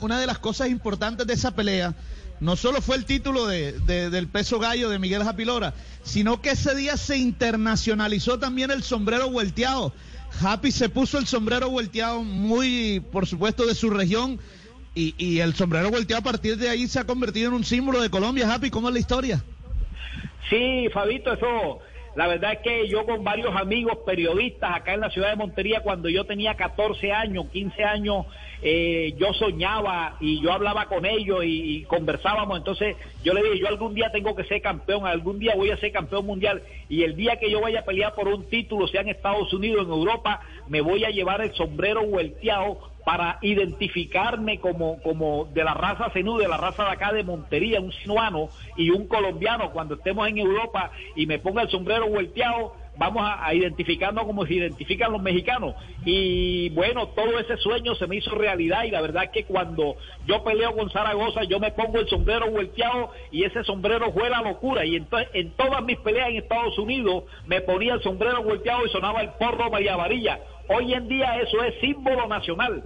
una de las cosas importantes de esa pelea no solo fue el título de, del peso gallo de Miguel Japilora, sino que ese día se internacionalizó también el sombrero volteado. Happy se puso el sombrero volteado muy, por supuesto, de su región y, y el sombrero volteado a partir de ahí se ha convertido en un símbolo de Colombia. Happy, ¿cómo es la historia? Sí, Fabito, eso la verdad es que yo con varios amigos periodistas acá en la ciudad de Montería, cuando yo tenía 14 años, 15 años, eh, yo soñaba y yo hablaba con ellos y, conversábamos. Entonces yo le dije, yo algún día tengo que ser campeón, algún día voy a ser campeón mundial y el día que yo vaya a pelear por un título, sea en Estados Unidos, en Europa, me voy a llevar el sombrero vuelteado para identificarme como, como de la raza Zenú, de la raza de acá de Montería, un sinuano y un colombiano, cuando estemos en Europa y me ponga el sombrero volteado, vamos a, identificarnos como se identifican los mexicanos. Y bueno, todo ese sueño se me hizo realidad y la verdad que cuando yo peleo con Zaragoza, yo me pongo el sombrero volteado y ese sombrero fue la locura. Y entonces en todas mis peleas en Estados Unidos me ponía el sombrero volteado y sonaba el porro María Varilla. Hoy en día eso es símbolo nacional.